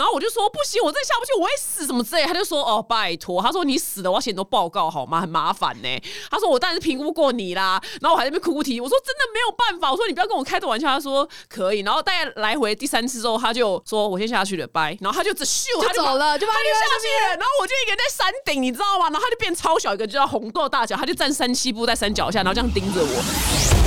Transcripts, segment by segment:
然后我就说不行，我真的下不去，我会死什么之类。他就说哦，拜托，他说你死了，我要写很多报告好吗？很麻烦呢。他说我当然是评估过你啦。然后我还在那边哭哭啼啼，我说真的没有办法，我说你不要跟我开这玩笑。他说可以。然后大概来回第三次之后，他就说我先下去了，拜。然后他就只咻，就走了，就把他就下去了。然后我就一个人在山顶，你知道吗？然后他就变超小一个，就叫红豆大小，他就站三七步在山脚下，然后这样盯着我。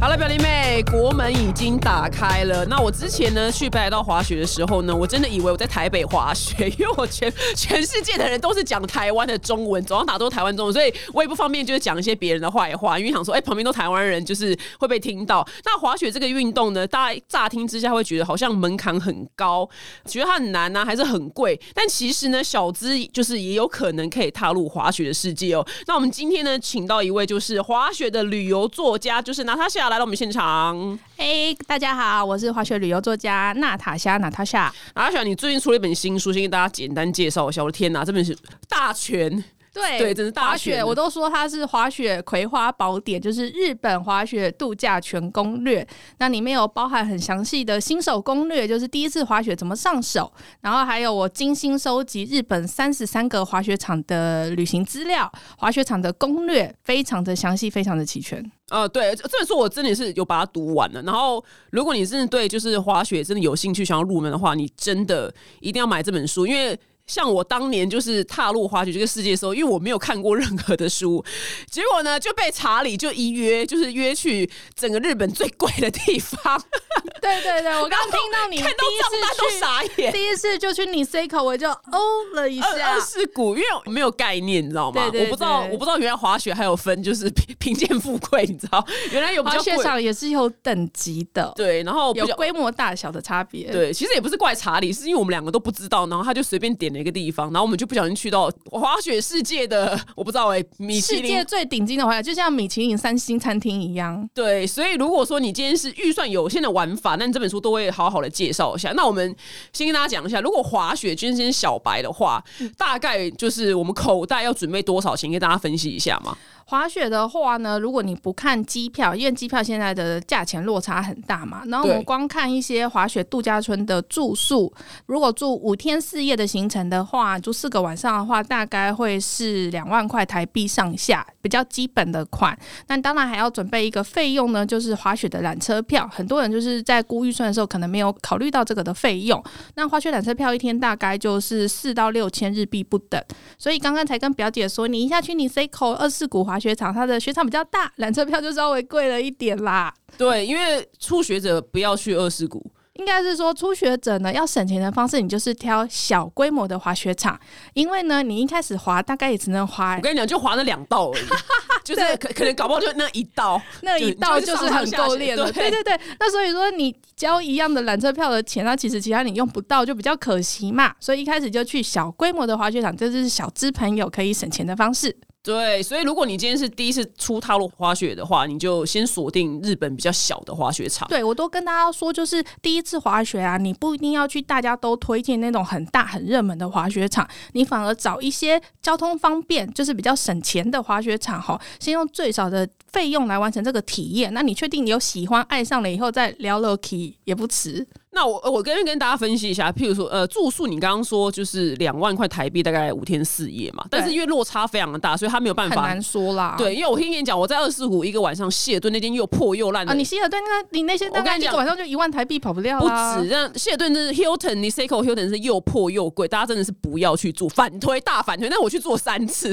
好了，表弟妹，国门已经打开了。那我之前呢去北海道滑雪的时候呢，我真的以为我在台北滑雪，因为我全全世界的人都是讲台湾的中文，总要打都是台湾中文，所以我也不方便就是讲一些别人的坏话，因为想说，哎，旁边都台湾人，就是会被听到。那滑雪这个运动呢，大家乍听之下会觉得好像门槛很高，觉得它很难呢，还是很贵。但其实呢，小资就是也有可能可以踏入滑雪的世界哦。那我们今天呢，请到一位就是滑雪的旅游作家，就是拿他下。来到我们现场，哎，大家好，我是滑雪旅游作家娜塔莎，娜塔莎。娜塔莎，你最近出了一本新书，先给大家简单介绍一下。我的天哪，这本是大全。对对，真是滑雪，我都说它是滑雪葵花宝典，就是日本滑雪度假全攻略。那里面有包含很详细的新手攻略，就是第一次滑雪怎么上手，然后还有我精心收集日本三十三个滑雪场的旅行资料、滑雪场的攻略，非常的详细，非常的齐全。呃，对，这本书我真的是有把它读完了。然后，如果你真的对就是滑雪真的有兴趣，想要入门的话，你真的一定要买这本书，因为。像我当年就是踏入滑雪这个世界的时候，因为我没有看过任何的书，结果呢就被查理就一约，就是约去整个日本最贵的地方。对对对，我刚听到你 第一次去傻眼，第一次就去你 C 口，我就哦了一下。二世谷，因为我没有概念，你知道吗？我不知道，我不知道原来滑雪还有分，就是贫贫贱富贵，你知道？原来有滑雪场也是有等级的，对，然后有规模大小的差别。对，其实也不是怪查理，是因为我们两个都不知道，然后他就随便点了。一个地方，然后我们就不小心去到滑雪世界的，我不知道哎，米其林世界最顶尖的滑雪，就像米其林三星餐厅一样。对，所以如果说你今天是预算有限的玩法，那你这本书都会好好的介绍一下。那我们先跟大家讲一下，如果滑雪今天小白的话，大概就是我们口袋要准备多少钱，给大家分析一下嘛。滑雪的话呢，如果你不看机票，因为机票现在的价钱落差很大嘛，然后我们光看一些滑雪度假村的住宿，如果住五天四夜的行程的话，住四个晚上的话，大概会是两万块台币上下，比较基本的款。那当然还要准备一个费用呢，就是滑雪的缆车票。很多人就是在估预算的时候，可能没有考虑到这个的费用。那滑雪缆车票一天大概就是四到六千日币不等。所以刚刚才跟表姐说，你一下去你 C 口二四谷滑。雪场，它的雪场比较大，缆车票就稍微贵了一点啦。对，因为初学者不要去二世谷，应该是说初学者呢要省钱的方式，你就是挑小规模的滑雪场，因为呢你一开始滑大概也只能滑，我跟你讲就滑了两道而已，就是可可能搞不好就那一道，那一道就是很够练了。对对对，那所以说你交一样的缆车票的钱，那其实其他你用不到就比较可惜嘛。所以一开始就去小规模的滑雪场，这就是小资朋友可以省钱的方式。对，所以如果你今天是第一次出踏入滑雪的话，你就先锁定日本比较小的滑雪场。对我都跟大家说，就是第一次滑雪啊，你不一定要去大家都推荐那种很大很热门的滑雪场，你反而找一些交通方便，就是比较省钱的滑雪场哈，先用最少的费用来完成这个体验。那你确定你有喜欢、爱上了以后再聊 Loki 也不迟。那我我跟跟大家分析一下，譬如说，呃，住宿你刚刚说就是两万块台币，大概五天四夜嘛。但是因为落差非常的大，所以他没有办法。很难说啦。对，因为我听你讲，我在二四五一个晚上，希尔顿那间又破又烂。啊，你希尔顿那，你那些大概一个晚上就一万台币跑不掉不止，让希尔顿是 Hilton，你 c i c o Hilton 是又破又贵，大家真的是不要去住，反推大反推。那我去做三次，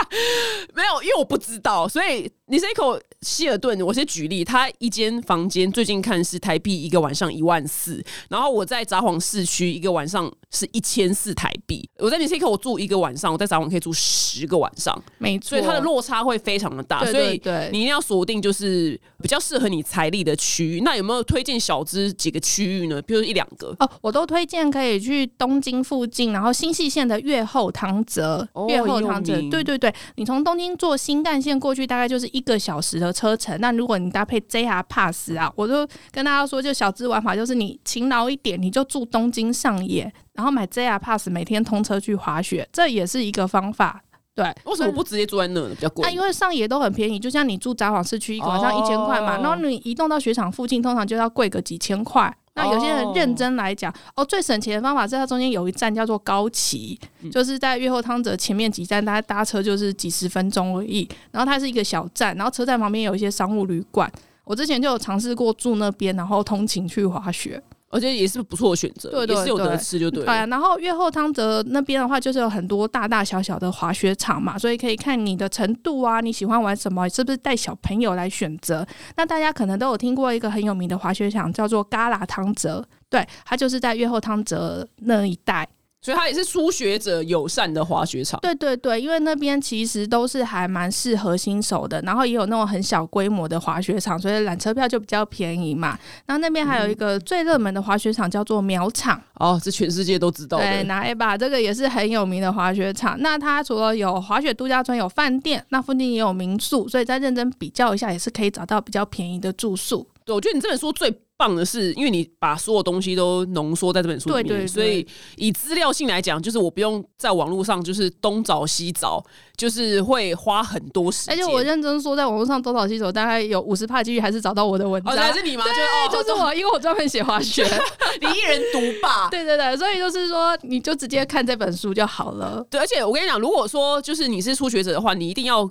没有，因为我不知道，所以。你 c 口希尔顿，我先举例，他一间房间最近看是台币一个晚上一万四，然后我在札幌市区一个晚上是一千四台币。我在你 c 口我住一个晚上，我在札幌可以住十个晚上，没错，所以它的落差会非常的大，所以你一定要锁定就是比较适合你财力的区域。那有没有推荐小资几个区域呢？比如一两个哦，我都推荐可以去东京附近，然后新细线的越后汤泽，越后汤泽，对对对，你从东京坐新干线过去，大概就是。一个小时的车程，那如果你搭配 JR Pass 啊，我就跟大家说，就小资玩法，就是你勤劳一点，你就住东京上野，然后买 JR Pass，每天通车去滑雪，这也是一个方法。对，为什么不直接住在那呢？比较贵。那因为上野都很便宜，就像你住札幌市区，一个晚上一千块嘛，然后你移动到雪场附近，通常就要贵个几千块。那有些人认真来讲，哦，最省钱的方法是它中间有一站叫做高崎，就是在越后汤泽前面几站，大家搭车就是几十分钟而已。然后它是一个小站，然后车站旁边有一些商务旅馆。我之前就有尝试过住那边，然后通勤去滑雪。而且也是不错的选择，对对是有得吃就对。对，然后越后汤泽那边的话，就是有很多大大小小的滑雪场嘛，所以可以看你的程度啊，你喜欢玩什么，是不是带小朋友来选择？那大家可能都有听过一个很有名的滑雪场，叫做嘎啦汤泽，对，它就是在越后汤泽那一带。所以它也是初学者友善的滑雪场。对对对，因为那边其实都是还蛮适合新手的，然后也有那种很小规模的滑雪场，所以缆车票就比较便宜嘛。然后那边还有一个最热门的滑雪场叫做苗场。哦，这全世界都知道。对，拿一把这个也是很有名的滑雪场。那它除了有滑雪度假村、有饭店，那附近也有民宿，所以再认真比较一下，也是可以找到比较便宜的住宿。对，我觉得你这本书最。棒的是，因为你把所有东西都浓缩在这本书里面，所以以资料性来讲，就是我不用在网络上就是东找西找，就是会花很多时间。而且我认真说，在网络上东找西找，大概有五十帕几率还是找到我的文章。还是你吗？对，就是我，因为我专门写滑雪，你一人独霸。对对对，所以就是说，你就直接看这本书就好了。对，而且我跟你讲，如果说就是你是初学者的话，你一定要。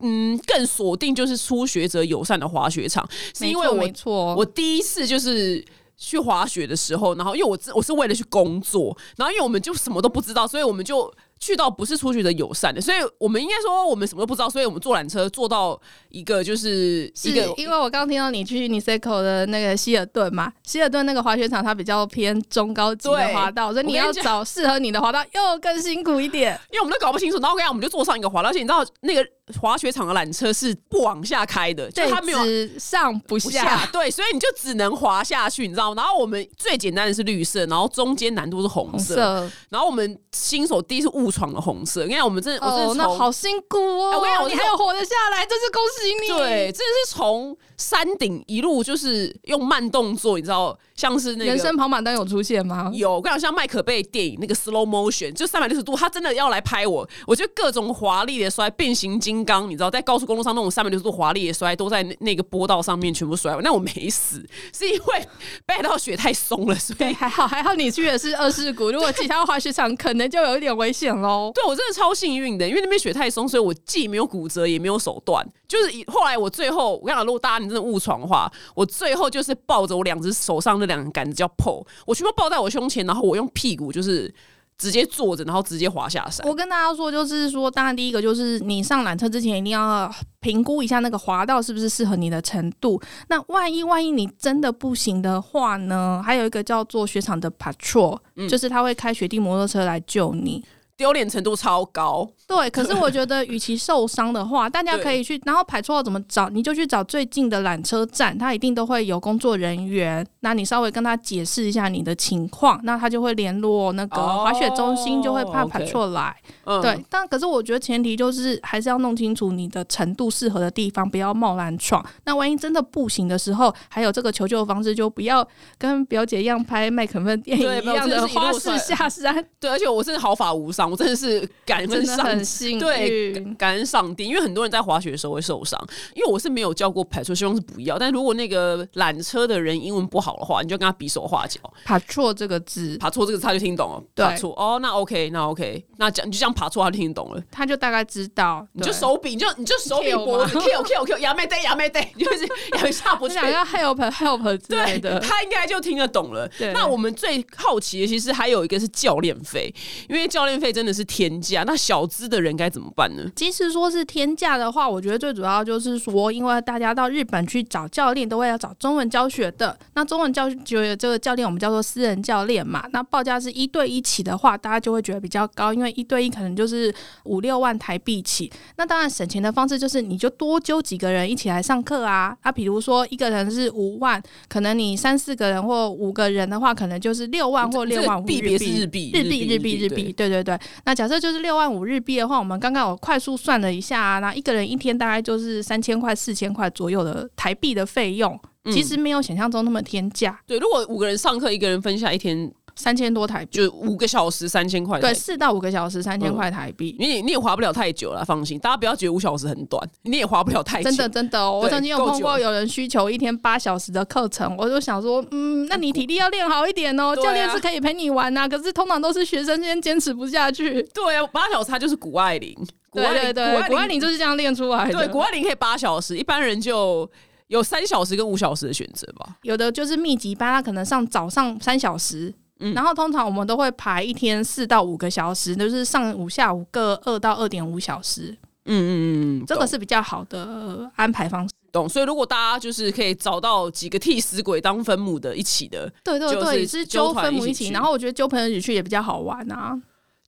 嗯，更锁定就是初学者友善的滑雪场，是因为我我第一次就是去滑雪的时候，然后因为我我是为了去工作，然后因为我们就什么都不知道，所以我们就。去到不是初学者友善的，所以我们应该说我们什么都不知道，所以我们坐缆车坐到一个就是一个，因为我刚听到你去尼塞口的那个希尔顿嘛，希尔顿那个滑雪场它比较偏中高级的滑道，所以你要找适合你的滑道又更辛苦一点，因为我们都搞不清楚。然后我讲我们就坐上一个滑道，而且你知道那个滑雪场的缆车是不往下开的，就它没有上不下，对，所以你就只能滑下去，你知道吗？然后我们最简单的是绿色，然后中间难度是红色，然后我们新手第一次误。闯了红色，你看我们真的，哦，那好辛苦哦！我跟你讲，你还有活得下来，真是恭喜你。对，真的是从山顶一路就是用慢动作，你知道。像是那个人生跑马灯有出现吗？有，我跟你讲，像麦可贝电影那个 slow motion，就三百六十度，他真的要来拍我，我就各种华丽的摔，变形金刚，你知道，在高速公路上那种三百六十度华丽的摔，都在那个坡道上面全部摔完那我没死，是因为背到雪太松了，所以还好，还好你去的是二世谷，如果其他滑雪场可能就有一点危险喽。对我真的超幸运的，因为那边雪太松，所以我既没有骨折，也没有手断。就是后来我最后，我跟你讲，如果大家你真的误闯的话，我最后就是抱着我两只手上那两个杆子叫 PO，我全部抱在我胸前，然后我用屁股就是直接坐着，然后直接滑下山。我跟大家说，就是说，当然第一个就是你上缆车之前一定要评估一下那个滑道是不是适合你的程度。那万一万一你真的不行的话呢？还有一个叫做雪场的 patrol，就是他会开雪地摩托车来救你。丢脸程度超高，对。可是我觉得，与其受伤的话，大家可以去，然后排错怎么找，你就去找最近的缆车站，他一定都会有工作人员。那你稍微跟他解释一下你的情况，那他就会联络那个滑雪中心，就会派排错来。对，但可是我觉得前提就是还是要弄清楚你的程度适合的地方，不要贸然闯。那万一真的不行的时候，还有这个求救方式，就不要跟表姐一样拍麦肯芬电影一样的花式下山。对，而且我是毫发无伤。我真的是感恩上帝，对，感恩上帝，因为很多人在滑雪的时候会受伤。因为我是没有教过排错，希望是不要。但如果那个缆车的人英文不好的话，你就跟他比手画脚。爬错这个字，爬错这个字他就听懂了。爬错哦，那 OK，那 OK，那讲你就这样爬错，他就听懂了，他就大概知道。你就手比，你就你就手比脖子，Q Q Q，亚美得亚美得，就是 也下不去。想要 help help 之类的，他应该就听得懂了。那我们最好奇的其实还有一个是教练费，因为教练费。真的是天价，那小资的人该怎么办呢？即使说是天价的话，我觉得最主要就是说，因为大家到日本去找教练，都会要找中文教学的。那中文教学这个教练，我们叫做私人教练嘛。那报价是一对一起的话，大家就会觉得比较高，因为一对一可能就是五六万台币起。那当然省钱的方式就是，你就多揪几个人一起来上课啊。啊，比如说一个人是五万，可能你三四个人或五个人的话，可能就是六万或六万五日币，日币，日币，日币，日币，对对对。那假设就是六万五日币的话，我们刚刚我快速算了一下，那一个人一天大概就是三千块、四千块左右的台币的费用，其实没有想象中那么天价。对，如果五个人上课，一个人分下一天。三千多台币，就五个小时三千块。对，四到五个小时三千块台币。你你也划不了太久了，放心，大家不要觉得五小时很短，你也划不了太久。真的真的，我曾经有碰过有人需求一天八小时的课程，我就想说，嗯，那你体力要练好一点哦。教练是可以陪你玩呐，可是通常都是学生先坚持不下去。对啊，八小时他就是谷爱凌，对对对，谷爱凌就是这样练出来的。对，谷爱凌可以八小时，一般人就。有三小时跟五小时的选择吧，有的就是密集班，他可能上早上三小时，然后通常我们都会排一天四到五个小时，就是上午下午各二到二点五小时。嗯嗯嗯，这个是比较好的安排方式。懂，所以如果大家就是可以找到几个替死鬼当分母的一起的，对对对，是揪分母一起，然后我觉得揪朋友一起去也比较好玩啊。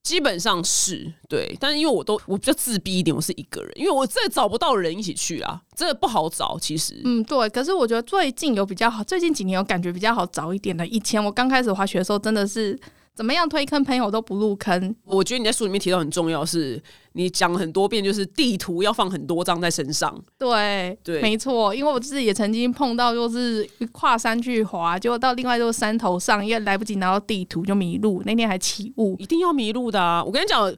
基本上是对，但是因为我都我比较自闭一点，我是一个人，因为我真的找不到人一起去啊，真的不好找。其实，嗯，对。可是我觉得最近有比较好，最近几年有感觉比较好找一点的。以前我刚开始滑雪的时候，真的是。怎么样推坑朋友都不入坑？我觉得你在书里面提到很重要，是你讲很多遍，就是地图要放很多张在身上。对对，没错，因为我自己也曾经碰到，就是跨山去滑，结果到另外一座山头上，因为来不及拿到地图就迷路，那天还起雾，一定要迷路的啊！我跟你讲。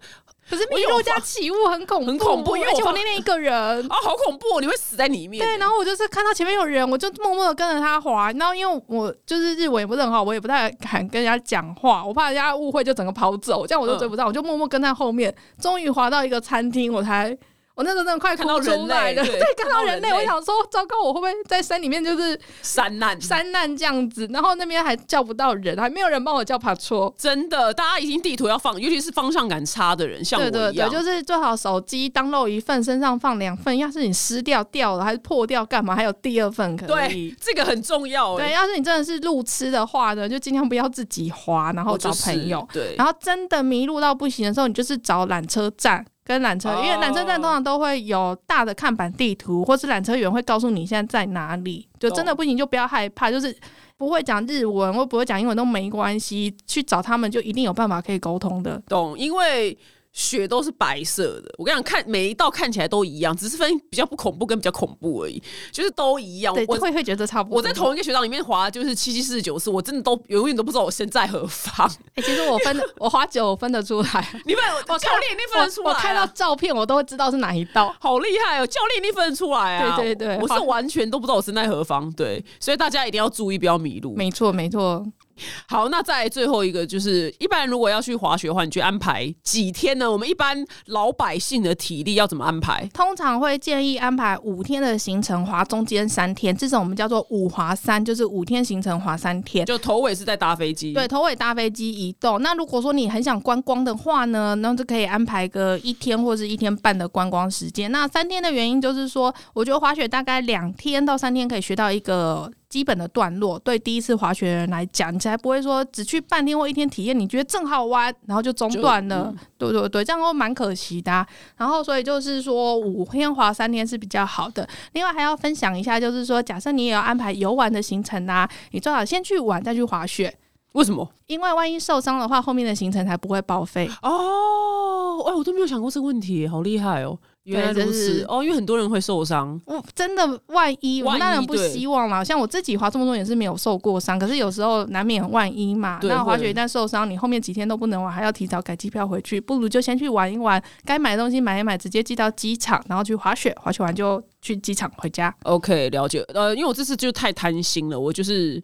可是迷路加起雾很恐怖，很恐怖，而且我那天一个人啊，好恐怖，你会死在里面。对，然后我就是看到前面有人，我就默默的跟着他滑。然后因为我就是日文也不是很好，我也不太敢跟人家讲话，我怕人家误会就整个跑走，这样我就追不上，我就默默跟在后面。终于滑到一个餐厅，我才。我那时候真的快看到人类了，对，看到人类，我想说，糟糕，我会不会在山里面就是山难山难这样子？然后那边还叫不到人，还没有人帮我叫爬车。真的，大家已经地图要放，尤其是方向感差的人，像我一样，就是最好手机当漏一份，身上放两份。要是你湿掉掉了，还是破掉干嘛？还有第二份可以。对，这个很重要。对，要是你真的是路痴的话呢，就尽量不要自己滑，然后找朋友。对，然后真的迷路到不行的时候，你就是找缆车站。跟缆车，因为缆车站通常都会有大的看板地图，或是缆车员会告诉你现在在哪里。就真的不行，就不要害怕，就是不会讲日文或不会讲英文都没关系，去找他们就一定有办法可以沟通的。懂，因为。雪都是白色的，我跟你讲，看每一道看起来都一样，只是分比较不恐怖跟比较恐怖而已，就是都一样。我会会觉得差不多。我在同一个雪道里面滑，就是七七四十九次，我真的都永远都不知道我身在何方。哎，其实我分 我滑九分得出来，你们我教练一定分得出来，我看到照片我都会知道是哪一道，好厉害哦！教练一定分得出来啊！对对对，我是完全都不知道我身在何方，对，所以大家一定要注意，不要迷路。没错没错。好，那再最后一个就是，一般如果要去滑雪的话，你去安排几天呢？我们一般老百姓的体力要怎么安排？通常会建议安排五天的行程，滑中间三天，这种我们叫做五滑三，就是五天行程滑三天。就头尾是在搭飞机，对，头尾搭飞机移动。那如果说你很想观光的话呢，那就可以安排个一天或是一天半的观光时间。那三天的原因就是说，我觉得滑雪大概两天到三天可以学到一个。基本的段落，对第一次滑雪的人来讲，你才不会说只去半天或一天体验，你觉得正好玩，然后就中断了。对对对，这样会蛮可惜的。然后所以就是说，五天滑三天是比较好的。另外还要分享一下，就是说，假设你也要安排游玩的行程啊，你最好先去玩再去滑雪。为什么？因为万一受伤的话，后面的行程才不会报废。哦，哎，我都没有想过这个问题，好厉害哦。原来如此哦，因为很多人会受伤。我真的万一，我当然不希望啦。像我自己滑这么多年是没有受过伤，可是有时候难免万一嘛。那滑雪一旦受伤，你后面几天都不能玩，还要提早改机票回去，不如就先去玩一玩，该买的东西买一买，直接寄到机场，然后去滑雪，滑雪完就去机场回家。OK，了解。呃，因为我这次就太贪心了，我就是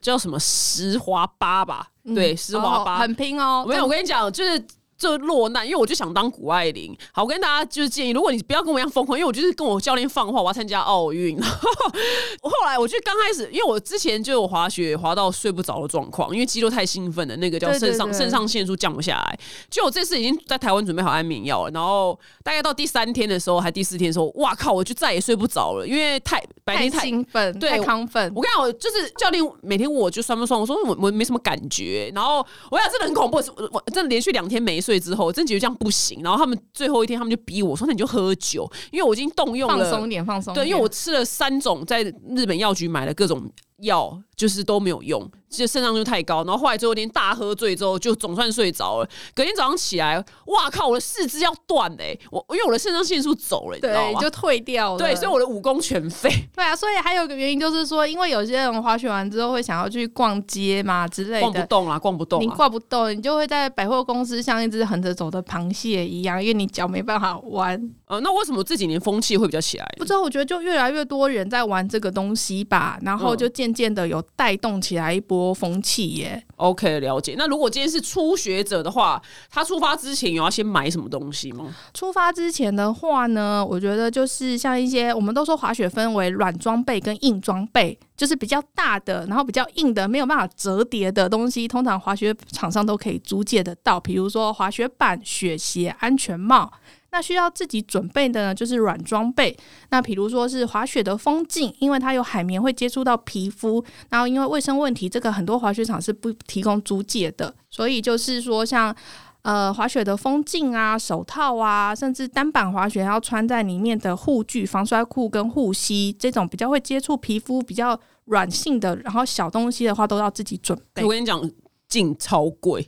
叫什么十滑八吧，对，十滑八很拼哦。没有，我跟你讲，就是。就落难，因为我就想当谷爱凌。好，我跟大家就是建议，如果你不要跟我一样疯狂，因为我就是跟我教练放话，我要参加奥运。后来我就刚开始，因为我之前就有滑雪滑到睡不着的状况，因为肌肉太兴奋了，那个叫肾上肾上腺素降不下来。就我这次已经在台湾准备好安眠药了，然后大概到第三天的时候，还第四天的时候，哇靠，我就再也睡不着了，因为太白天太兴奋，对太亢奋。我跟你讲，我就是教练每天问我就酸不酸，我说我我没什么感觉。然后我讲真的很恐怖，我真的连续两天没。睡之后，真觉得这样不行。然后他们最后一天，他们就逼我说：“那你就喝酒，因为我已经动用了放松点，放松。”对，因为我吃了三种在日本药局买的各种药就是都没有用。就肾上就太高，然后后来最后一天大喝醉之后，就总算睡着了。隔天早上起来，哇靠，我的四肢要断嘞！我因为我的肾上腺素走了，你知道吗？就退掉了。对，所以我的武功全废。对啊，所以还有一个原因就是说，因为有些人滑雪完之后会想要去逛街嘛之类的，逛不动啊，逛不动。你逛不动，你就会在百货公司像一只横着走的螃蟹一样，因为你脚没办法弯。呃，那为什么这几年风气会比较起来？不知道，我觉得就越来越多人在玩这个东西吧，然后就渐渐的有带动起来一波风气。耶，OK，了解。那如果今天是初学者的话，他出发之前有要先买什么东西吗？出发之前的话呢，我觉得就是像一些，我们都说滑雪分为软装备跟硬装备，就是比较大的，然后比较硬的，没有办法折叠的东西，通常滑雪场上都可以租借得到，比如说滑雪板、雪鞋、安全帽。那需要自己准备的呢，就是软装备。那比如说是滑雪的风镜，因为它有海绵会接触到皮肤，然后因为卫生问题，这个很多滑雪场是不提供租借的。所以就是说，像呃滑雪的风镜啊、手套啊，甚至单板滑雪要穿在里面的护具、防摔裤跟护膝，这种比较会接触皮肤、比较软性的，然后小东西的话，都要自己准备。我跟你讲，镜超贵。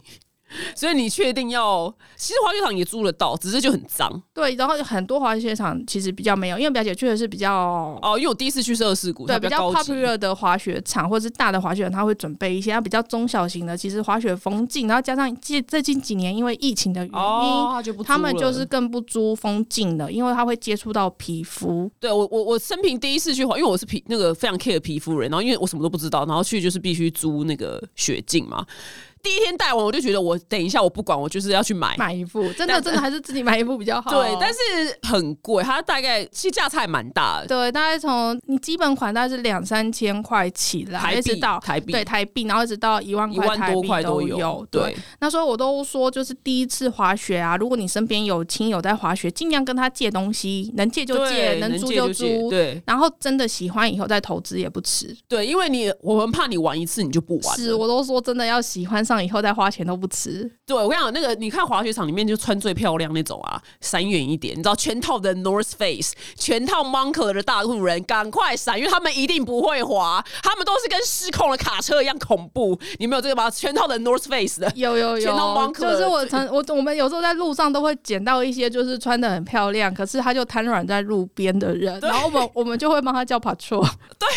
所以你确定要？其实滑雪场也租得到，只是就很脏。对，然后很多滑雪场其实比较没有，因为表姐确实是比较哦，因为我第一次去是二世谷，对，比较 popular 的滑雪场或者是大的滑雪场，他会准备一些，它比较中小型的，其实滑雪风镜，然后加上近最近几年因为疫情的原因，他们就是更不租风镜的，因为他会接触到皮肤。对我我我生平第一次去滑，因为我是皮那个非常 care 皮肤人，然后因为我什么都不知道，然后去就是必须租那个雪镜嘛。第一天戴完，我就觉得我等一下我不管，我就是要去买买一副，真的真的还是自己买一副比较好。对，但是很贵，它大概其实价差也蛮大的。对，大概从你基本款大概是两三千块起来，一直到台币对台币，然后一直到一万一万多块都有。对，那时候我都说，就是第一次滑雪啊，如果你身边有亲友在滑雪，尽量跟他借东西，能借就借，能租就租。对，然后真的喜欢以后再投资也不迟。对，因为你我们怕你玩一次你就不玩。是，我都说真的要喜欢上以后再花钱都。不迟，对我跟你讲，那个你看滑雪场里面就穿最漂亮那种啊，闪远一点，你知道全套的 North Face，全套 Moncler 的大陆人，赶快闪，因为他们一定不会滑，他们都是跟失控的卡车一样恐怖。你没有这个吗？全套的 North Face 的，有有有，全套 Moncler，就是我曾我我们有时候在路上都会捡到一些就是穿的很漂亮，可是他就瘫软在路边的人，然后我们我们就会帮他叫 patrol。对，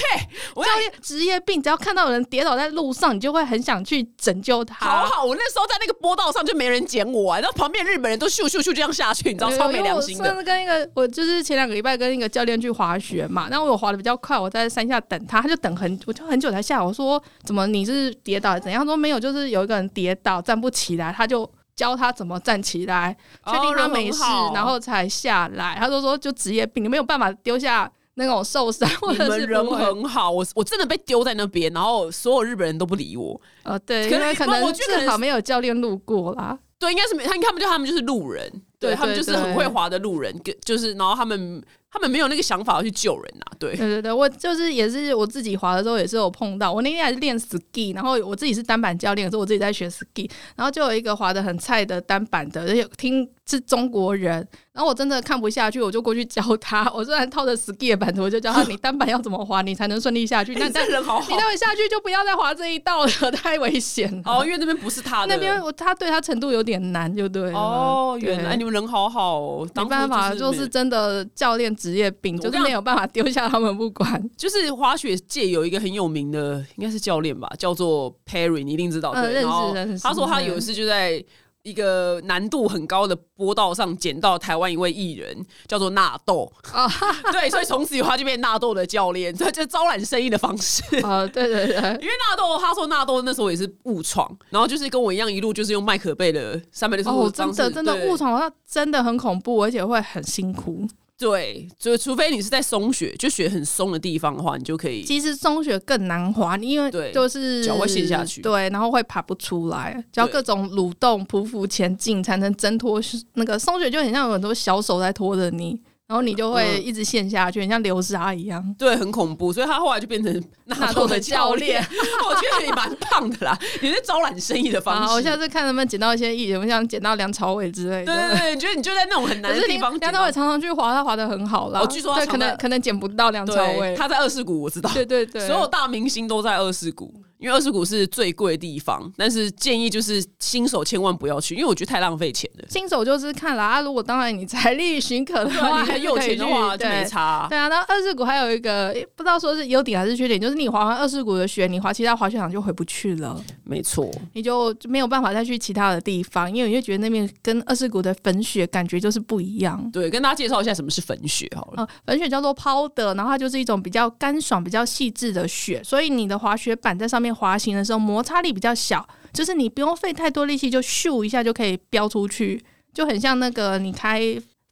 我要职业病，只要看到有人跌倒在路上，你就会很想去拯救他。好好，我那。时候在那个波道上就没人捡我，然后旁边日本人都咻咻咻这样下去，你知道超没良心的。上次跟一个我就是前两个礼拜跟一个教练去滑雪嘛，然后我滑的比较快，我在山下等他，他就等很我就很久才下。我说怎么你是跌倒怎样？说没有，就是有一个人跌倒站不起来，他就教他怎么站起来，确定他没事，然后才下来。他就说就职业病，你没有办法丢下。那种受伤，或者是人很好，我我真的被丢在那边，然后所有日本人都不理我。呃，对，可能可能正好没有教练路过啦。对，应该是没他，他们就他们就是路人，对他们就是很会滑的路人，就是然后他们。他们没有那个想法要去救人呐，对对对对，我就是也是我自己滑的时候也是有碰到，我那天还是练 ski，然后我自己是单板教练，所以我自己在学 ski，然后就有一个滑的很菜的单板的，而且听是中国人，然后我真的看不下去，我就过去教他，我虽然套着 ski 的板子，我就教他你单板要怎么滑，你才能顺利下去。那这人好好，你待会下去就不要再滑这一道了，太危险了。哦，因为那边不是他的，那边我他对他程度有点难，就对。哦，原来你们人好好，没办法，就是真的教练职业病，就是。没有办法丢下他们不管。就是滑雪界有一个很有名的，应该是教练吧，叫做 Perry，你一定知道。对，认识认识。他说他有一次就在一个难度很高的波道上捡到台湾一位艺人，叫做纳豆。啊，对，所以从此以后他就变纳豆的教练，这就招揽生意的方式。啊，对对对。因为纳豆，他说纳豆那时候也是误闯，然后就是跟我一样，一路就是用麦可贝的三百六十度。哦，真的真的误闯，那真的很恐怖，而且会很辛苦。对，就除非你是在松雪，就雪很松的地方的话，你就可以。其实松雪更难滑，因为对，就是脚会陷下去，对，然后会爬不出来，只要各种蠕动、匍匐前进才能挣脱。那个松雪就很像有很多小手在拖着你。然后你就会一直陷下去，像流沙一样。对，很恐怖。所以他后来就变成纳豆的教练。我觉得你蛮胖的啦，你是招揽生意的方式。我下次看能不能捡到一些艺人，我想捡到梁朝伟之类的。对对对，你觉得你就在那种很难的地方。梁朝伟常常去滑，他滑的很好啦。我据说他可能可能捡不到梁朝伟。他在二世谷，我知道。对对对，所有大明星都在二世谷。因为二世谷是最贵的地方，但是建议就是新手千万不要去，因为我觉得太浪费钱了。新手就是看了啊，如果当然你财力许可的话，你有钱的话就没差。对啊，那二世谷还有一个不知道说是优点还是缺点，就是你滑完二世谷的雪，你滑其他滑雪场就回不去了。没错，你就没有办法再去其他的地方，因为你就觉得那边跟二世谷的粉雪感觉就是不一样。对，跟大家介绍一下什么是粉雪好了。粉雪叫做 powder，然后它就是一种比较干爽、比较细致的雪，所以你的滑雪板在上面滑行的时候。摩擦力比较小，就是你不用费太多力气，就咻一下就可以飙出去，就很像那个你开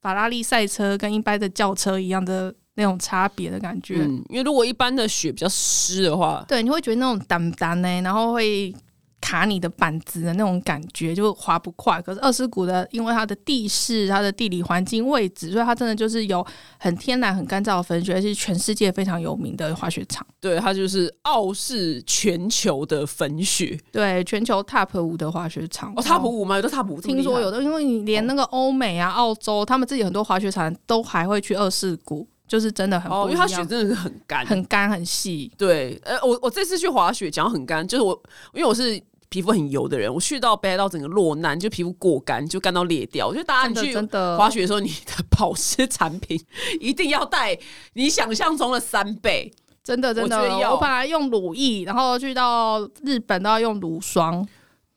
法拉利赛车跟一般的轿车一样的那种差别的感觉。嗯，因为如果一般的雪比较湿的话，对，你会觉得那种挡挡呢，然后会。卡你的板子的那种感觉就滑不快，可是二世谷的，因为它的地势、它的地理环境位置，所以它真的就是有很天然、很干燥的粉雪，而且全世界非常有名的滑雪场。对，它就是傲视全球的粉雪，对，全球 Top 五的滑雪场。哦，Top 五吗？有的 Top 五，听说有的，因为你连那个欧美啊、澳洲，他们自己很多滑雪场都还会去二世谷，就是真的很哦，因为它雪真的是很干、很干、很细。对，呃，我我这次去滑雪，讲很干，就是我因为我是。皮肤很油的人，我去到北海道整个落难，就皮肤过干，就干到裂掉。我觉得大家你去滑雪的时候，你的保湿产品一定要带你想象中的三倍，真的真的。我本来用乳液，然后去到日本都要用乳霜，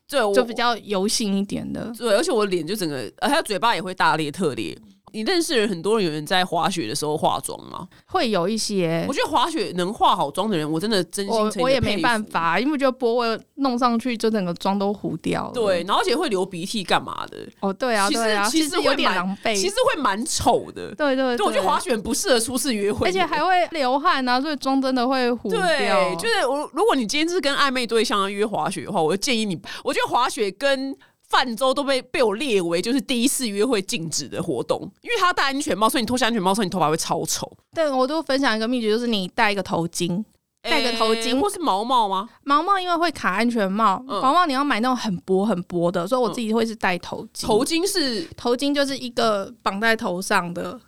对，就比较油性一点的。对，而且我脸就整个，呃，还有嘴巴也会大裂特裂。你认识人很多人有人在滑雪的时候化妆吗？会有一些。我觉得滑雪能化好妆的人，我真的真心我我也没办法，因为我觉得波纹弄上去就整个妆都糊掉了。对，然后而且会流鼻涕干嘛的？哦，对啊，对啊，其实有点狼狈，其实会蛮丑的。对对对，我觉得滑雪不适合初次约会，而且还会流汗啊，所以妆真的会糊掉。对，就是我如果你今天是跟暧昧对象要约滑雪的话，我就建议你，我觉得滑雪跟。泛舟都被被我列为就是第一次约会禁止的活动，因为他戴安全帽，所以你脱下安全帽，所以你头发会超丑。对，我都分享一个秘诀，就是你戴一个头巾，戴个头巾，或是毛帽吗？毛帽因为会卡安全帽，毛帽你要买那种很薄很薄的，所以我自己会是戴头巾。头巾是头巾，就是一个绑在头上的，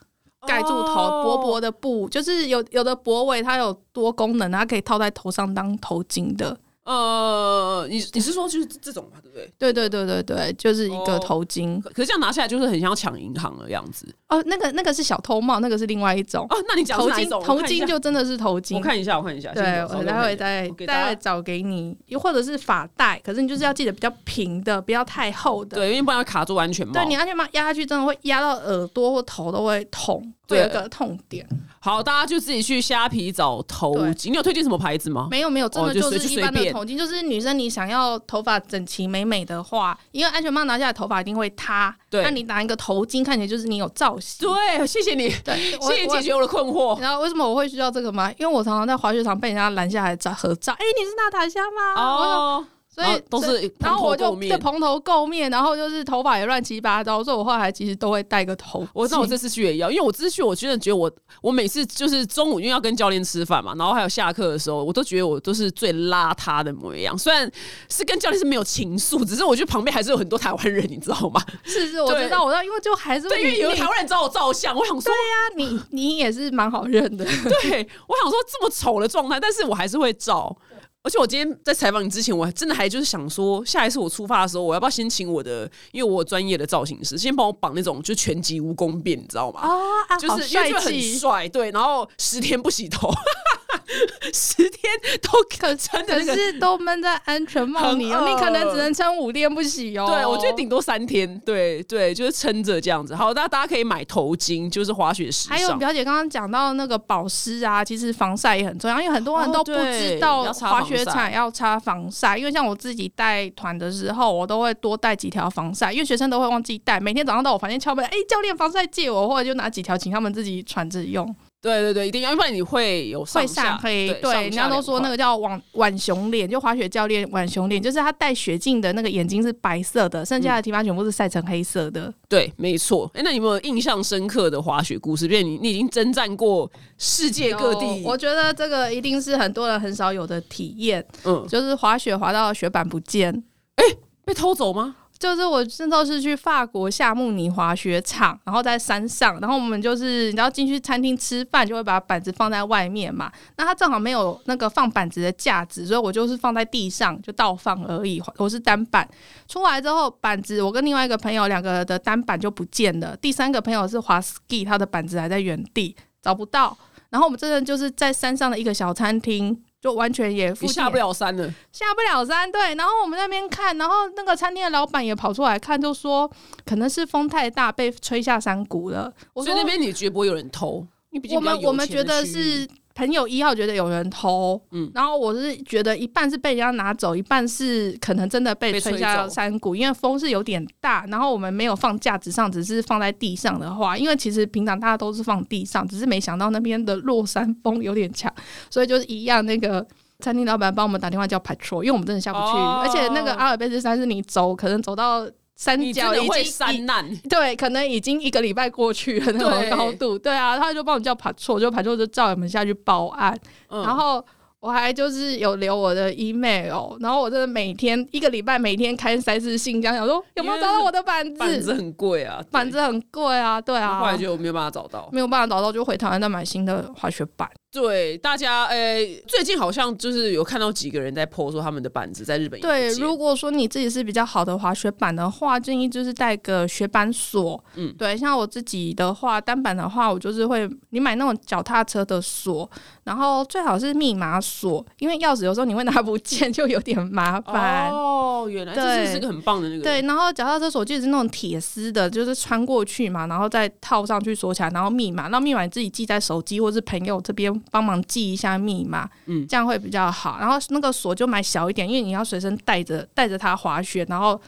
盖住头薄薄的布，就是有有的脖围它有多功能，它可以套在头上当头巾的。呃，你你是说就是这种嘛，对不对？对对对对对，就是一个头巾。可是这样拿下来就是很像抢银行的样子。哦，那个那个是小偷帽，那个是另外一种。哦，那你讲头巾，头巾就真的是头巾。我看一下，我看一下。对，我待会再待会找给你，又或者是发带，可是你就是要记得比较平的，不要太厚的。对，因为不然卡住安全帽。对你安全帽压下去，真的会压到耳朵或头都会痛。对，有个痛点。好，大家就自己去虾皮找头巾。你有推荐什么牌子吗？没有，没有，真的就是一般的头巾。就是女生你想要头发整齐美美的话，因为安全帽拿下来头发一定会塌。对，那你拿一个头巾，看起来就是你有造型。对，谢谢你。对，谢谢解决我的困惑。然后为什么我会需要这个吗？因为我常常在滑雪场被人家拦下来照合照。哎，你是娜塔莎吗？哦。所以都是，然后我就在蓬头垢面，然后就是头发也乱七八糟，所以我后来其实都会戴个头。我知道我这次去也要，因为我这次去，我真的觉得我我每次就是中午因为要跟教练吃饭嘛，然后还有下课的时候，我都觉得我都是最邋遢的模样。虽然是跟教练是没有情愫，只是我觉得旁边还是有很多台湾人，你知道吗？是是，我知道，我知道，因为就还是对，因为有台湾人找我照相，我想说，对呀，你你也是蛮好认的。对，我想说这么丑的状态，但是我还是会照。而且我今天在采访你之前，我还真的还就是想说，下一次我出发的时候，我要不要先请我的，因为我专业的造型师，先帮我绑那种就全集蜈蚣辫，你知道吗？啊，就是因为很帅，对，然后十天不洗头。十天都可撑的，可是都闷在安全帽里哦。你可能只能撑五天不洗哦。对，我觉得顶多三天。对对，就是撑着这样子。好，那大家可以买头巾，就是滑雪时还有表姐刚刚讲到那个保湿啊，其实防晒也很重要，因为很多人都不知道滑雪场要擦防晒。因为像我自己带团的时候，我都会多带几条防晒，因为学生都会忘记带。每天早上到我房间敲门，哎，教练防晒借我，或者就拿几条请他们自己穿着用。对对对，一定要，不然你会有会上黑。对，人家都说那个叫晚晚熊脸，就滑雪教练晚熊脸，就是他戴雪镜的那个眼睛是白色的，剩下的地方全部是晒成黑色的。对，没错。哎，那你有没有印象深刻的滑雪故事？因为你你已经征战过世界各地，我觉得这个一定是很多人很少有的体验。嗯，就是滑雪滑到雪板不见，哎，被偷走吗？就是我那时候是去法国夏慕尼滑雪场，然后在山上，然后我们就是你知道进去餐厅吃饭，就会把板子放在外面嘛。那它正好没有那个放板子的架子，所以我就是放在地上就倒放而已。我是单板出来之后，板子我跟另外一个朋友两个的单板就不见了。第三个朋友是滑 ski，他的板子还在原地找不到。然后我们真的就是在山上的一个小餐厅。就完全也下不了山了，下不了山。对，然后我们那边看，然后那个餐厅的老板也跑出来看，就说可能是风太大被吹下山谷了。所以那边你绝不会有人偷，我们我们觉得是。朋友一号觉得有人偷，嗯，然后我是觉得一半是被人家拿走，一半是可能真的被吹下山谷，因为风是有点大，然后我们没有放架子上，只是放在地上的话，因为其实平常大家都是放地上，只是没想到那边的落山风有点强，所以就是一样，那个餐厅老板帮我们打电话叫 patrol，因为我们真的下不去，而且那个阿尔卑斯山是你走可能走到。山脚已经三难，对，可能已经一个礼拜过去了那种高度，对啊，他就帮我叫爬错，就爬错就叫我们下去报案，然后。我还就是有留我的 email，然后我真的每天一个礼拜每天开三次信箱，想说有没有找到我的板子？板子很贵啊，板子很贵啊，对啊。后来就没有办法找到，没有办法找到，就回台湾再买新的滑雪板。对，大家诶，最近好像就是有看到几个人在 po 说他们的板子在日本。对，如果说你自己是比较好的滑雪板的话，建议就是带个雪板锁。嗯，对，像我自己的话，单板的话，我就是会你买那种脚踏车的锁，然后最好是密码锁。因为钥匙有时候你会拿不 见，就有点麻烦。哦，原来这是个很棒的那个。对，然后脚踏车锁就是那种铁丝的，就是穿过去嘛，然后再套上去锁起来，然后密码，那密码你自己记在手机，或是朋友这边帮忙记一下密码，嗯，这样会比较好。然后那个锁就买小一点，因为你要随身带着带着它滑雪，然后。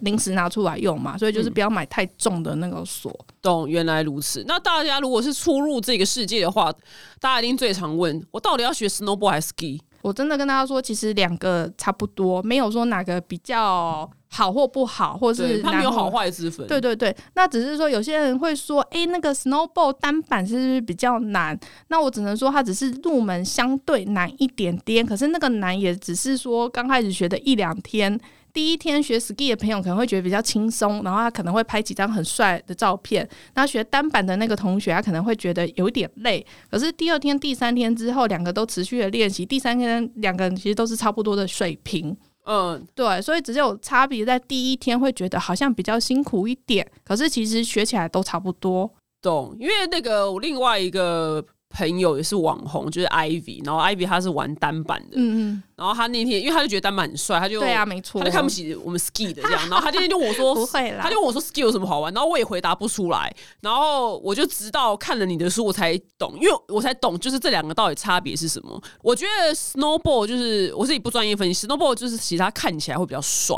临时拿出来用嘛，所以就是不要买太重的那个锁。懂，原来如此。那大家如果是初入这个世界的话，大家一定最常问我到底要学 snowboard 还是 ski？我真的跟大家说，其实两个差不多，没有说哪个比较好或不好，或是它没有好坏之分。对对对，那只是说有些人会说，哎，那个 snowball 单板是不是比较难？那我只能说，它只是入门相对难一点点，可是那个难也只是说刚开始学的一两天。第一天学 ski 的朋友可能会觉得比较轻松，然后他可能会拍几张很帅的照片。那学单板的那个同学，他可能会觉得有点累。可是第二天、第三天之后，两个都持续的练习，第三天两个人其实都是差不多的水平。嗯，对，所以只有差别在第一天会觉得好像比较辛苦一点，可是其实学起来都差不多。懂，因为那个我另外一个。朋友也是网红，就是 Ivy，然后 Ivy 他是玩单板的，嗯嗯，然后他那天因为他就觉得单板很帅，他就对啊，没错，他就看不起我们 ski 的这样，然后他今天就我说 不会啦，他就问我说 ski 有什么好玩，然后我也回答不出来，然后我就直到看了你的书我才懂，因为我才懂就是这两个到底差别是什么。我觉得 snowboard 就是我自己不专业分析，snowboard 就是其实他看起来会比较帅，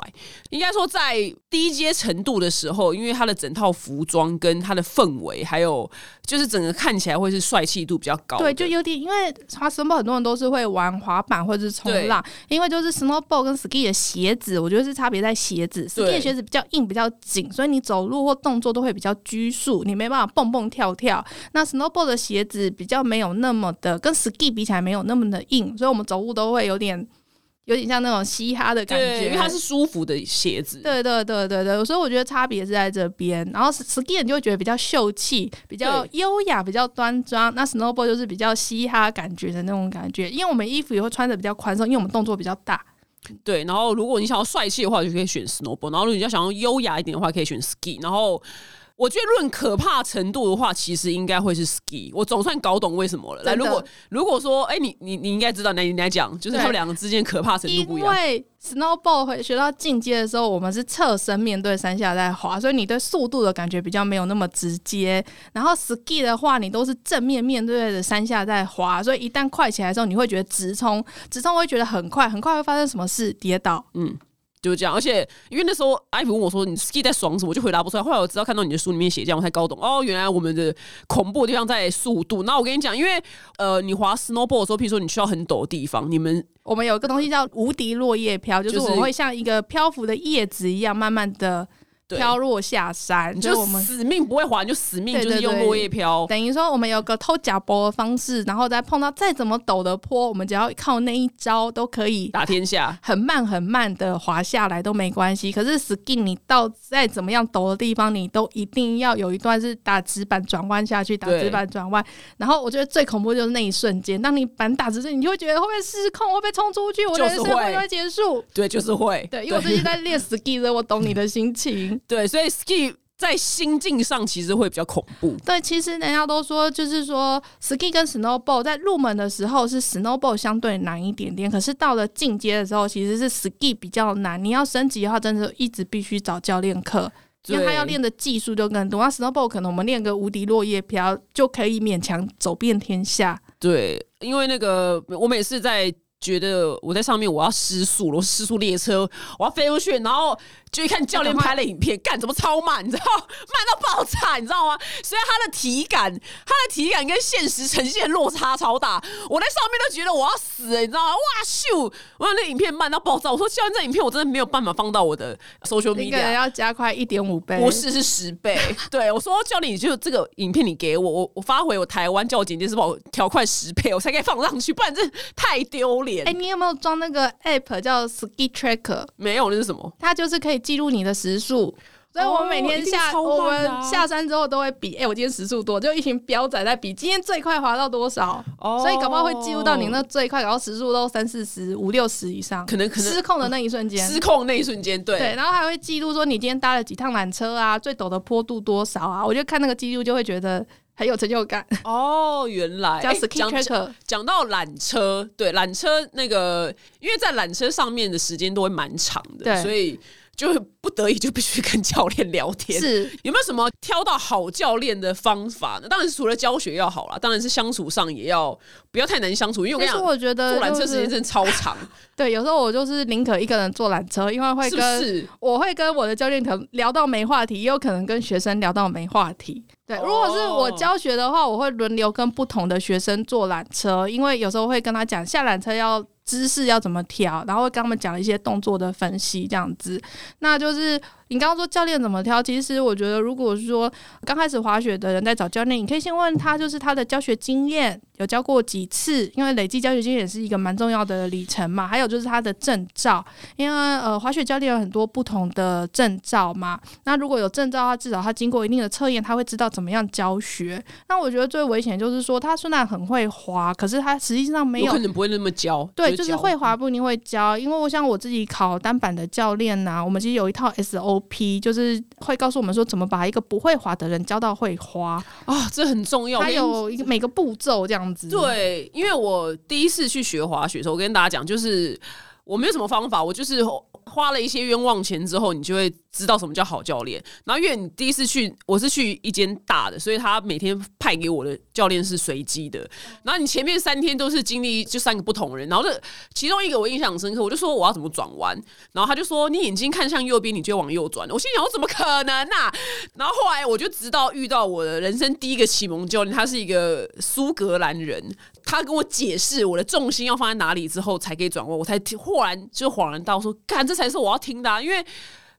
应该说在低阶程度的时候，因为他的整套服装跟他的氛围，还有就是整个看起来会是帅气度比较高。对，就有点因为滑 snowboard 很多人都是会玩滑板或者是冲浪，因为就是 snowboard 跟 ski 的鞋子，我觉得是差别在鞋子，ski 的鞋子比较硬比较紧，所以你走路或动作都会比较拘束，你没办法蹦蹦跳跳。那 snowboard 的鞋子比较没有那么的，跟 ski 比起来没有那么的硬，所以我们走路都会有点。有点像那种嘻哈的感觉，因为它是舒服的鞋子。对对对对对，所以我觉得差别是在这边。然后 ski 就会觉得比较秀气、比较优雅、比较端庄。那 snowboard 就是比较嘻哈感觉的那种感觉，因为我们衣服也会穿的比较宽松，因为我们动作比较大。对，然后如果你想要帅气的话，就可以选 snowboard；然后如果你要想要优雅一点的话，可以选 ski。然后。我觉得论可怕程度的话，其实应该会是 ski。我总算搞懂为什么了。来，如果如果说，哎，你你你应该知道，那你来讲，就是他们两个之间可怕程度不一样。因为 snowball 会学到进阶的时候，我们是侧身面对山下在滑，所以你对速度的感觉比较没有那么直接。然后 ski 的话，你都是正面面对着山下在滑，所以一旦快起来的时候，你会觉得直冲，直冲会觉得很快，很快会发生什么事？跌倒。嗯。就是这样。而且因为那时候艾普问我说你 ski 在爽什么，我就回答不出来。后来我知道看到你的书里面写这样，我才搞懂哦，原来我们的恐怖的地方在速度。那我跟你讲，因为呃，你滑 snowboard 的时候，譬如说你需要很陡的地方，你们我们有一个东西叫无敌落叶飘，就是我会像一个漂浮的叶子一样，慢慢的。飘落下山，就我们死命不会滑，就死命就是用落叶飘。等于说我们有个偷假波的方式，然后再碰到再怎么陡的坡，我们只要靠那一招都可以打天下，很慢很慢的滑下来都没关系。可是 ski 你到再怎么样陡的地方，你都一定要有一段是打直板转弯下去，打直板转弯。然后我觉得最恐怖就是那一瞬间，当你板打直线，你就会觉得会不会失控，会不会冲出去，我的人生会不会结束？对，就是会。对，因为我最近在练 ski 的，我懂你的心情。对，所以 ski 在心境上其实会比较恐怖。对，其实人家都说，就是说 ski 跟 snowboard 在入门的时候是 snowboard 相对难一点点，可是到了进阶的时候，其实是 ski 比较难。你要升级的话，真的一直必须找教练课，因为他要练的技术就更多。那 snowboard 可能我们练个无敌落叶飘就可以勉强走遍天下。对，因为那个我每次在。觉得我在上面，我要失速了，我失速列车，我要飞出去，然后就一看教练拍了影片，干怎么超慢，你知道，慢到爆炸，你知道吗？所以他的体感，他的体感跟现实呈现落差超大。我在上面都觉得我要死，你知道吗？哇咻！我那影片慢到爆炸，我说教练这影片我真的没有办法放到我的 social media，要加快一点五倍，不是是十倍。对我说教练，你就这个影片你给我，我我发回我台湾叫我剪辑师帮我调快十倍，我才可以放上去，不然这太丢脸。哎，你有没有装那个 app 叫 Ski Tracker？没有，那是什么？它就是可以记录你的时速，所以我们每天下我们下山之后都会比。哎，我今天时速多，就一群标仔在比，今天最快滑到多少？哦，所以搞不好会记录到你那最快，然后时速都三四十五六十以上，可能可能失控的那一瞬间，失控那一瞬间，对对，然后还会记录说你今天搭了几趟缆车啊，最陡的坡度多少啊？我就看那个记录就会觉得。很有成就感哦，原来讲讲讲到缆车，对缆车那个，因为在缆车上面的时间都会蛮长的，所以就不得已就必须跟教练聊天。是有没有什么挑到好教练的方法呢？当然是除了教学要好了，当然是相处上也要不要太难相处。因为我跟你讲，我觉得坐缆车时间真的超长。对，有时候我就是宁可一个人坐缆车，因为会跟我会跟我的教练可能聊到没话题，也有可能跟学生聊到没话题。对，如果是我教学的话，我会轮流跟不同的学生坐缆车，因为有时候会跟他讲下缆车要姿势要怎么调，然后会跟他们讲一些动作的分析，这样子。那就是你刚刚说教练怎么挑，其实我觉得，如果是说刚开始滑雪的人在找教练，你可以先问他，就是他的教学经验。有教过几次？因为累积教学经验也是一个蛮重要的里程嘛。还有就是他的证照，因为呃滑雪教练有很多不同的证照嘛。那如果有证照，他至少他经过一定的测验，他会知道怎么样教学。那我觉得最危险就是说，他虽然很会滑，可是他实际上没有可能不会那么教。对，就是会滑不一定会教。因为我想我自己考单板的教练呐，我们其实有一套 SOP，就是会告诉我们说怎么把一个不会滑的人教到会滑啊，这很重要。还有一个每个步骤这样子。对，因为我第一次去学滑雪的时候，我跟大家讲，就是我没有什么方法，我就是花了一些冤枉钱之后，你就会。知道什么叫好教练，然后因为你第一次去，我是去一间大的，所以他每天派给我的教练是随机的。然后你前面三天都是经历就三个不同人，然后这其中一个我印象深刻，我就说我要怎么转弯，然后他就说你眼睛看向右边，你就往右转。我心想我怎么可能呐？然后后来我就直到遇到我的人生第一个启蒙教练，他是一个苏格兰人，他跟我解释我的重心要放在哪里之后才可以转弯，我才忽然就恍然大悟，说看这才是我要听的，啊因为。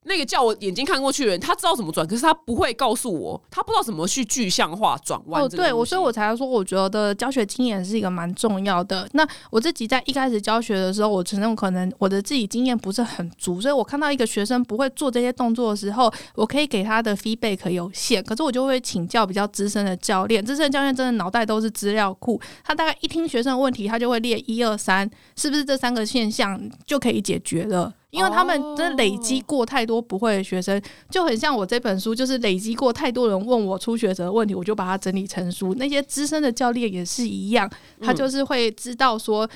那个叫我眼睛看过去的人，他知道怎么转，可是他不会告诉我，他不知道怎么去具象化转弯。哦，对，我所以我才说，我觉得教学经验是一个蛮重要的。那我自己在一开始教学的时候，我承认可能我的自己经验不是很足，所以我看到一个学生不会做这些动作的时候，我可以给他的 feedback 有限，可是我就会请教比较资深的教练。资深教练真的脑袋都是资料库，他大概一听学生的问题，他就会列一二三，是不是这三个现象就可以解决了？因为他们累积过太多不会的学生，就很像我这本书，就是累积过太多人问我初学者的问题，我就把它整理成书。那些资深的教练也是一样，他就是会知道说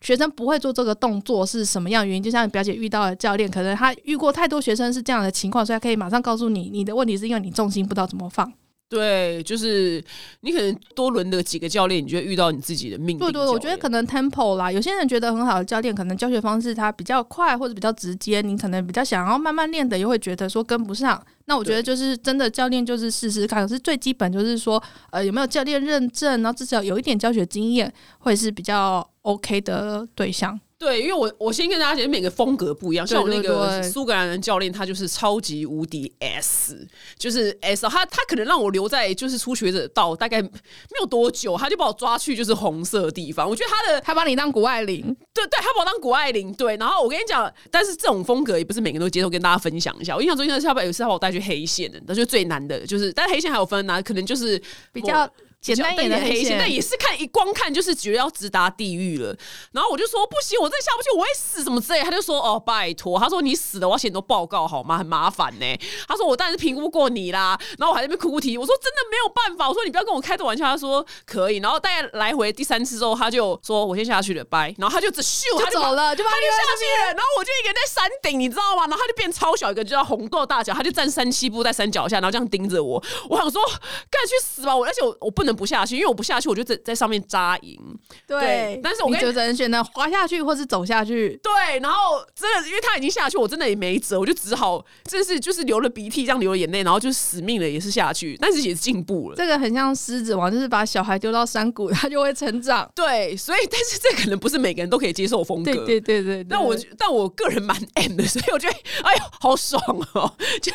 学生不会做这个动作是什么样原因。就像表姐遇到的教练，可能他遇过太多学生是这样的情况，所以他可以马上告诉你，你的问题是因为你重心不知道怎么放。对，就是你可能多轮的几个教练，你就会遇到你自己的命。对对，我觉得可能 tempo 啦，有些人觉得很好的教练，可能教学方式他比较快或者比较直接，你可能比较想要慢慢练的，又会觉得说跟不上。那我觉得就是真的教练就是试试看，可是最基本就是说，呃，有没有教练认证，然后至少有一点教学经验，会是比较 OK 的对象。对，因为我我先跟大家讲，每个风格不一样。像我那个苏格兰人教练，他就是超级无敌 S，就是 S。他他可能让我留在就是初学者道，大概没有多久，他就把我抓去就是红色地方。我觉得他的他把你当谷爱凌，对对，他把我当谷爱凌。对，然后我跟你讲，但是这种风格也不是每个人都接受，跟大家分享一下。我印象中，那下边有一次他把我带去黑线的，那就最难的，就是，但黑线还有分哪，可能就是比较。简单一点的黑线，那也是看一光看就是觉得要直达地狱了。然后我就说不行，我真的下不去，我会死什么之类。他就说哦，拜托，他说你死了，我要写很多报告好吗？很麻烦呢。他说我当然是评估过你啦。然后我还在那边哭哭啼啼，我说真的没有办法。我说你不要跟我开这玩笑。他说可以。然后大概来回第三次之后，他就说我先下去了，拜。然后他就只咻，他就走了，就他就下去了。然后我就一个人在山顶，你知道吗？然后他就变超小一个，就叫红豆大小，他就站三七步在山脚下，然后这样盯着我。我想说，干去死吧！我而且我我不能不下去，因为我不下。去我就在在上面扎营，对，但是我就只能选择滑下去或是走下去。对，然后真的，因为他已经下去，我真的也没辙，我就只好，真是就是流了鼻涕，这样流了眼泪，然后就死命的也是下去，但是也是进步了。这个很像狮子王，就是把小孩丢到山谷，他就会成长。对，所以但是这可能不是每个人都可以接受风格。对对对对。但我但我个人蛮 M 的，所以我觉得哎呦好爽哦！就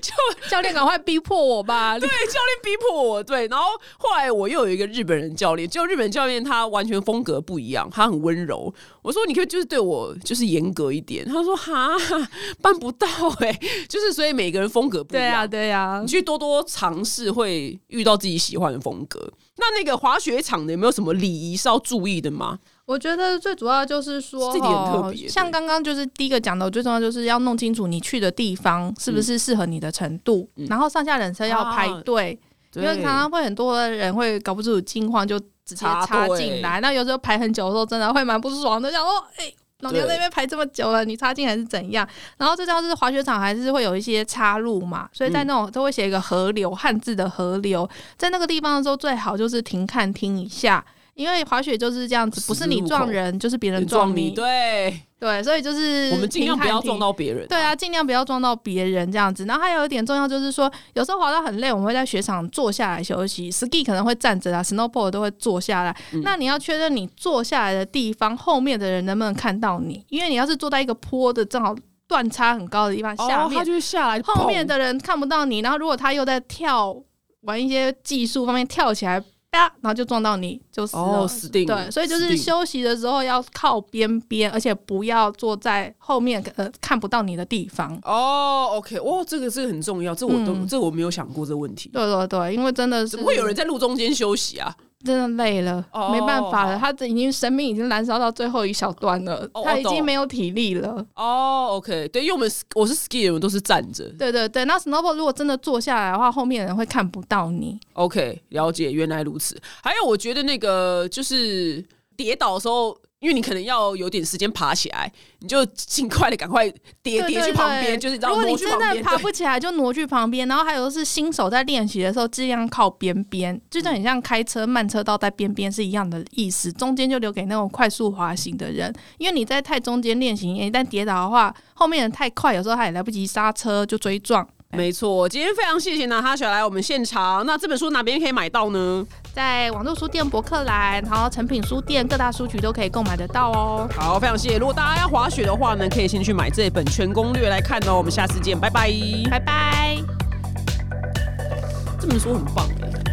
就教练赶快逼迫我吧。对，教练逼迫我。对，然后后来我又有一个日本人教练。就日本教练，他完全风格不一样，他很温柔。我说，你可以就是对我就是严格一点。他说，哈，办不到哎，就是所以每个人风格不一样。对呀，对呀，你去多多尝试，会遇到自己喜欢的风格。那那个滑雪场的有没有什么礼仪是要注意的吗？我觉得最主要就是说，这点特别。像刚刚就是第一个讲的，最重要就是要弄清楚你去的地方是不是适合你的程度，然后上下人车要排队。因为常常会很多人会搞不清楚近况，就直接插进来。那有时候排很久的时候，真的会蛮不爽的，想说：“哎，老娘在那边排这么久了，你插进来是怎样？”然后这叫是滑雪场，还是会有一些插入嘛？所以在那种都会写一个河流，汉字的河流，在那个地方的时候，最好就是停看听一下。因为滑雪就是这样子，不是你撞人，就是别人撞你。对对，所以就是我们尽量不要撞到别人。对啊，尽量不要撞到别人这样子。然后还有一点重要就是说，有时候滑到很累，我们会在雪场坐下来休息。ski 可能会站着啊，snowboard 都会坐下来。那你要确认你坐下来的地方后面的人能不能看到你，因为你要是坐在一个坡的正好断差很高的地方下面，他就下来，后面的人看不到你。然后如果他又在跳玩一些技术方面跳起来。然后就撞到你，就死了。死定对，所以就是休息的时候要靠边边，而且不要坐在后面呃看不到你的地方。哦，OK，哦，这个这个很重要，这我都这我没有想过这个问题。对对对，因为真的是怎么会有人在路中间休息啊？真的累了，没办法了，他已经生命已经燃烧到最后一小段了，他已经没有体力了。哦，OK，对，因为我们我是 ski 我们都是站着。对对对，那 snowball 如果真的坐下来的话，后面人会看不到你。OK，了解，原来如此。还有，我觉得那个就是跌倒的时候。因为你可能要有点时间爬起来，你就尽快的赶快跌跌去旁边，就是如果你真的爬不起来，就挪去旁边。然后还有是新手在练习的时候，尽量靠边边，就很像开车慢车道在边边是一样的意思。中间就留给那种快速滑行的人，因为你在太中间练习，一旦跌倒的话，后面人太快，有时候他也来不及刹车就追撞。没错，今天非常谢谢娜哈雪来我们现场。那这本书哪边可以买到呢？在网络书店博客来，然后成品书店各大书局都可以购买得到哦。好，非常谢谢。如果大家要滑雪的话呢，可以先去买这本全攻略来看哦。我们下次见，拜拜，拜拜。这本书很棒哎。